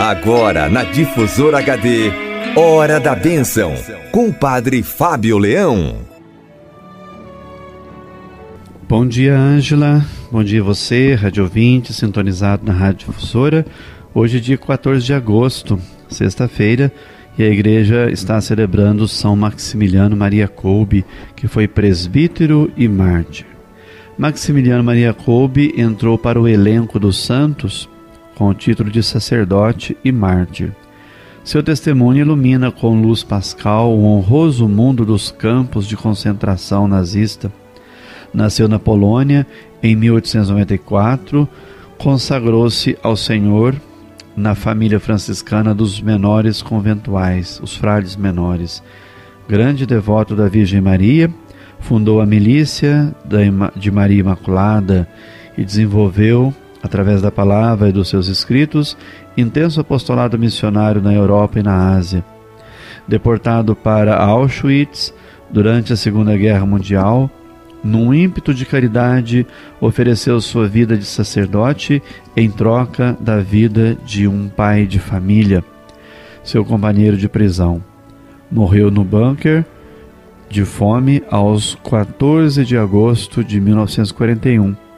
Agora na Difusora HD, Hora da Bênção, com o Padre Fábio Leão. Bom dia, Ângela. Bom dia você, rádio ouvinte, sintonizado na Rádio Difusora. Hoje, dia 14 de agosto, sexta-feira, e a igreja está celebrando São Maximiliano Maria Kolbe, que foi presbítero e mártir. Maximiliano Maria Kolbe entrou para o elenco dos santos com o título de sacerdote e mártir. Seu testemunho ilumina com luz pascal o honroso mundo dos campos de concentração nazista. Nasceu na Polônia em 1894, consagrou-se ao Senhor na família franciscana dos menores conventuais, os frades menores. Grande devoto da Virgem Maria, fundou a milícia de Maria Imaculada e desenvolveu através da palavra e dos seus escritos, intenso apostolado missionário na Europa e na Ásia. Deportado para Auschwitz durante a Segunda Guerra Mundial, num ímpeto de caridade, ofereceu sua vida de sacerdote em troca da vida de um pai de família, seu companheiro de prisão. Morreu no bunker de fome aos 14 de agosto de 1941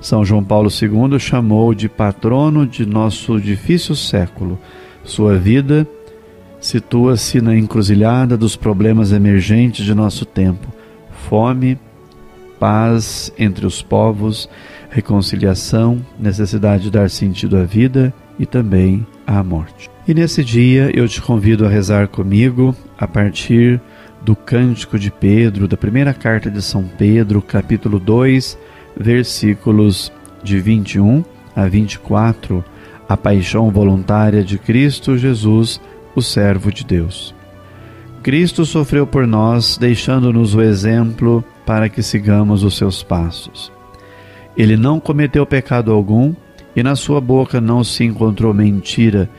são João Paulo II chamou de patrono de nosso difícil século. Sua vida situa-se na encruzilhada dos problemas emergentes de nosso tempo: fome, paz entre os povos, reconciliação, necessidade de dar sentido à vida e também à morte. E nesse dia eu te convido a rezar comigo a partir do Cântico de Pedro, da primeira carta de São Pedro, capítulo 2 versículos de 21 a 24, a paixão voluntária de Cristo Jesus, o servo de Deus. Cristo sofreu por nós, deixando-nos o exemplo para que sigamos os seus passos. Ele não cometeu pecado algum e na sua boca não se encontrou mentira.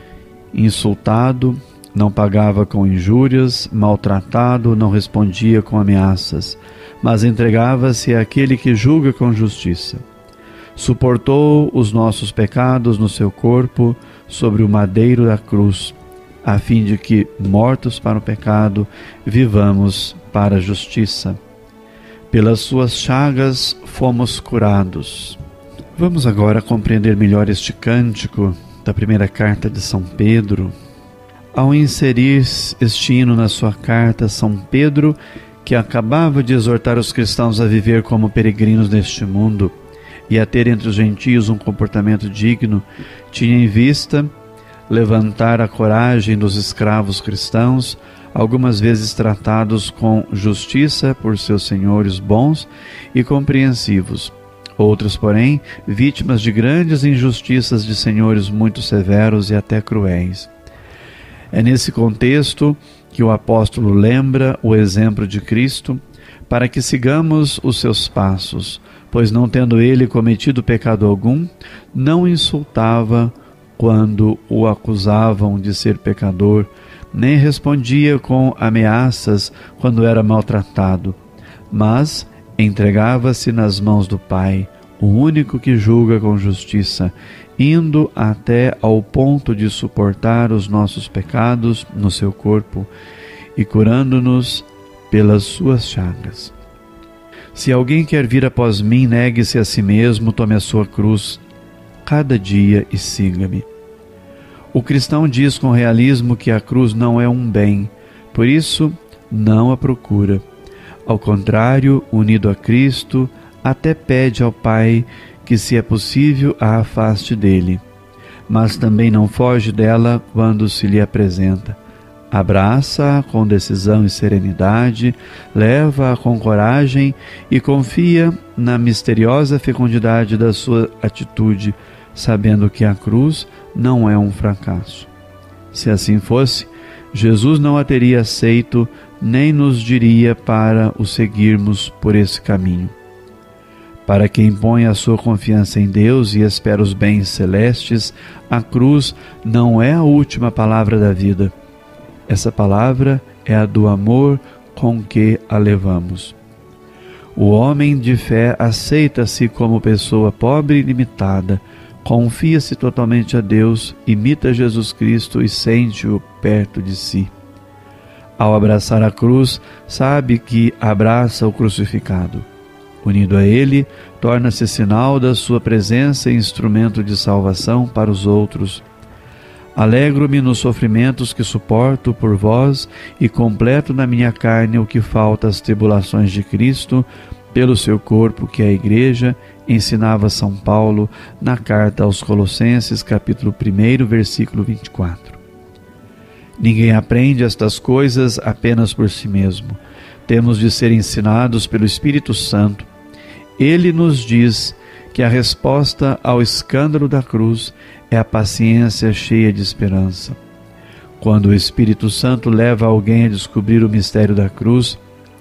Insultado, não pagava com injúrias, maltratado, não respondia com ameaças mas entregava-se àquele que julga com justiça. Suportou os nossos pecados no seu corpo sobre o madeiro da cruz, a fim de que, mortos para o pecado, vivamos para a justiça. Pelas suas chagas fomos curados. Vamos agora compreender melhor este cântico da primeira carta de São Pedro. Ao inserir este hino na sua carta, São Pedro que acabava de exortar os cristãos a viver como peregrinos neste mundo e a ter entre os gentios um comportamento digno, tinha em vista levantar a coragem dos escravos cristãos, algumas vezes tratados com justiça por seus senhores bons e compreensivos, outros, porém, vítimas de grandes injustiças de senhores muito severos e até cruéis. É nesse contexto que o apóstolo lembra o exemplo de Cristo para que sigamos os seus passos, pois não tendo ele cometido pecado algum, não insultava quando o acusavam de ser pecador, nem respondia com ameaças quando era maltratado, mas entregava-se nas mãos do Pai, o único que julga com justiça, indo até ao ponto de suportar os nossos pecados no seu corpo e curando-nos pelas suas chagas. Se alguém quer vir após mim, negue-se a si mesmo, tome a sua cruz cada dia e siga-me. O cristão diz com realismo que a cruz não é um bem, por isso não a procura. Ao contrário, unido a Cristo, até pede ao Pai que, se é possível, a afaste dele, mas também não foge dela quando se lhe apresenta. Abraça-a com decisão e serenidade, leva-a com coragem e confia na misteriosa fecundidade da sua atitude, sabendo que a cruz não é um fracasso. Se assim fosse, Jesus não a teria aceito nem nos diria para o seguirmos por esse caminho. Para quem põe a sua confiança em Deus e espera os bens celestes, a cruz não é a última palavra da vida. Essa palavra é a do amor com que a levamos. O homem de fé aceita-se como pessoa pobre e limitada, confia-se totalmente a Deus, imita Jesus Cristo e sente-o perto de si. Ao abraçar a cruz, sabe que abraça o crucificado. Unido a ele, torna-se sinal da sua presença e instrumento de salvação para os outros. Alegro-me nos sofrimentos que suporto por vós e completo na minha carne o que falta às tribulações de Cristo, pelo seu corpo, que é a Igreja, ensinava São Paulo na carta aos Colossenses, capítulo 1, versículo 24. Ninguém aprende estas coisas apenas por si mesmo. Temos de ser ensinados pelo Espírito Santo. Ele nos diz que a resposta ao escândalo da cruz é a paciência cheia de esperança. Quando o Espírito Santo leva alguém a descobrir o mistério da cruz,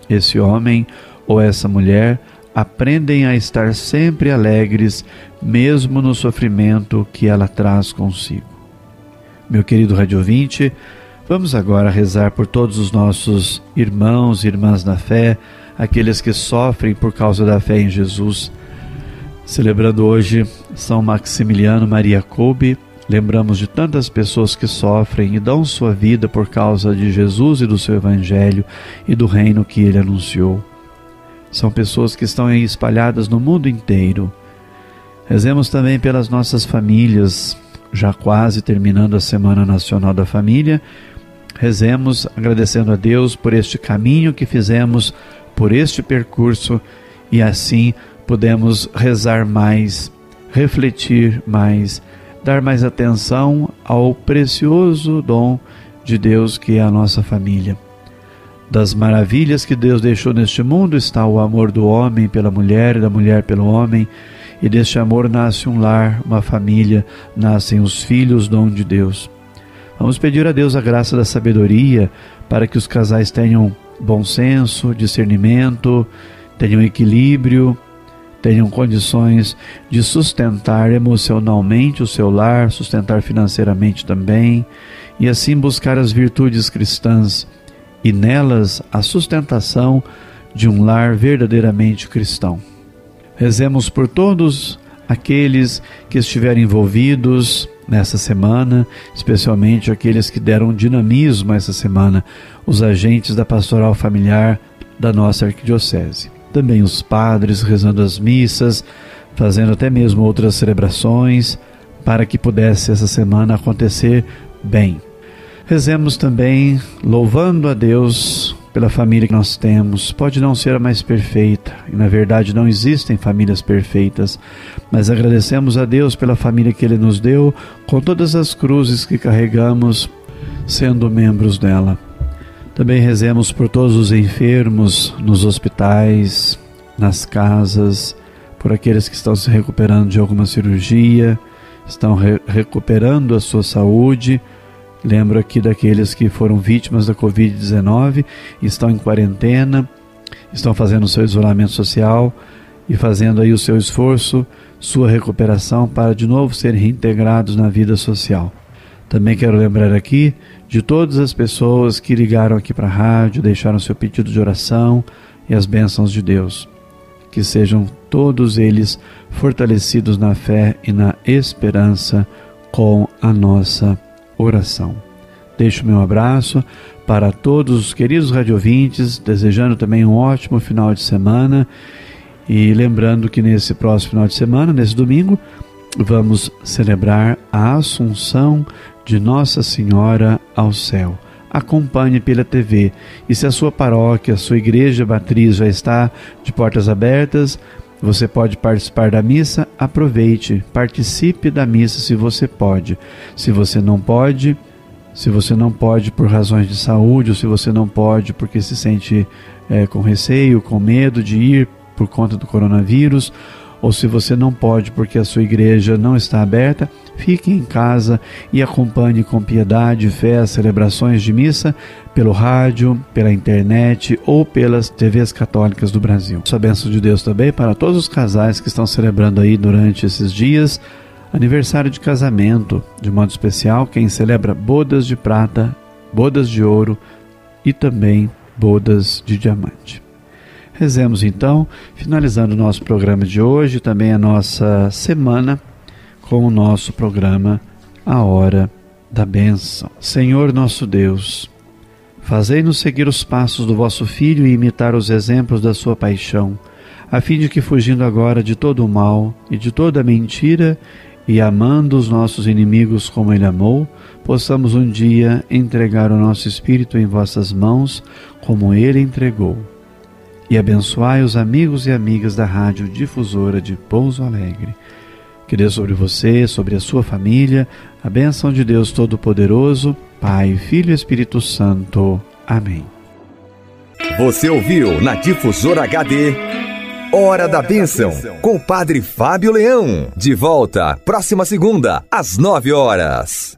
esse homem ou essa mulher aprendem a estar sempre alegres, mesmo no sofrimento que ela traz consigo. Meu querido rádio ouvinte, vamos agora rezar por todos os nossos irmãos e irmãs na fé, aqueles que sofrem por causa da fé em Jesus. Celebrando hoje São Maximiliano Maria Kolbe, lembramos de tantas pessoas que sofrem e dão sua vida por causa de Jesus e do seu Evangelho e do reino que ele anunciou. São pessoas que estão espalhadas no mundo inteiro. Rezemos também pelas nossas famílias, já quase terminando a Semana Nacional da Família. Rezemos agradecendo a Deus por este caminho que fizemos, por este percurso e assim podemos rezar mais, refletir mais, dar mais atenção ao precioso dom de Deus que é a nossa família. Das maravilhas que Deus deixou neste mundo está o amor do homem pela mulher e da mulher pelo homem, e deste amor nasce um lar, uma família, nascem os filhos, dom de Deus. Vamos pedir a Deus a graça da sabedoria para que os casais tenham bom senso, discernimento, tenham equilíbrio, tenham condições de sustentar emocionalmente o seu lar, sustentar financeiramente também, e assim buscar as virtudes cristãs e nelas a sustentação de um lar verdadeiramente cristão. Rezemos por todos aqueles que estiverem envolvidos nessa semana, especialmente aqueles que deram dinamismo essa semana, os agentes da pastoral familiar da nossa arquidiocese. Também os padres rezando as missas, fazendo até mesmo outras celebrações, para que pudesse essa semana acontecer bem. Rezemos também louvando a Deus pela família que nós temos. Pode não ser a mais perfeita, e na verdade não existem famílias perfeitas, mas agradecemos a Deus pela família que Ele nos deu, com todas as cruzes que carregamos, sendo membros dela. Também rezemos por todos os enfermos nos hospitais, nas casas, por aqueles que estão se recuperando de alguma cirurgia, estão re recuperando a sua saúde Lembro aqui daqueles que foram vítimas da Covid-19, estão em quarentena, estão fazendo seu isolamento social e fazendo aí o seu esforço, sua recuperação para de novo serem reintegrados na vida social. Também quero lembrar aqui de todas as pessoas que ligaram aqui para a rádio, deixaram seu pedido de oração e as bênçãos de Deus. Que sejam todos eles fortalecidos na fé e na esperança com a nossa oração. Deixo meu abraço para todos os queridos radiovintes, desejando também um ótimo final de semana e lembrando que nesse próximo final de semana, nesse domingo, vamos celebrar a Assunção de Nossa Senhora ao céu. Acompanhe pela TV e se a sua paróquia, a sua igreja matriz já está de portas abertas, você pode participar da missa, aproveite, participe da missa se você pode. Se você não pode, se você não pode por razões de saúde, ou se você não pode porque se sente é, com receio, com medo de ir por conta do coronavírus, ou se você não pode porque a sua igreja não está aberta, fique em casa e acompanhe com piedade e fé as celebrações de missa pelo rádio, pela internet ou pelas TVs católicas do Brasil. Sua bênção de Deus também para todos os casais que estão celebrando aí durante esses dias aniversário de casamento, de modo especial quem celebra bodas de prata, bodas de ouro e também bodas de diamante. Rezemos então, finalizando o nosso programa de hoje, também a nossa semana com o nosso programa A Hora da Bênção. Senhor nosso Deus, fazei-nos seguir os passos do vosso Filho e imitar os exemplos da sua paixão, a fim de que, fugindo agora de todo o mal e de toda mentira, e amando os nossos inimigos como Ele amou, possamos um dia entregar o nosso espírito em vossas mãos, como Ele entregou. E abençoai os amigos e amigas da Rádio Difusora de Pouso Alegre. Que Deus sobre você, sobre a sua família, a bênção de Deus Todo-Poderoso, Pai, Filho e Espírito Santo. Amém. Você ouviu na Difusora HD Hora da Bênção, com o Padre Fábio Leão. De volta, próxima segunda, às nove horas.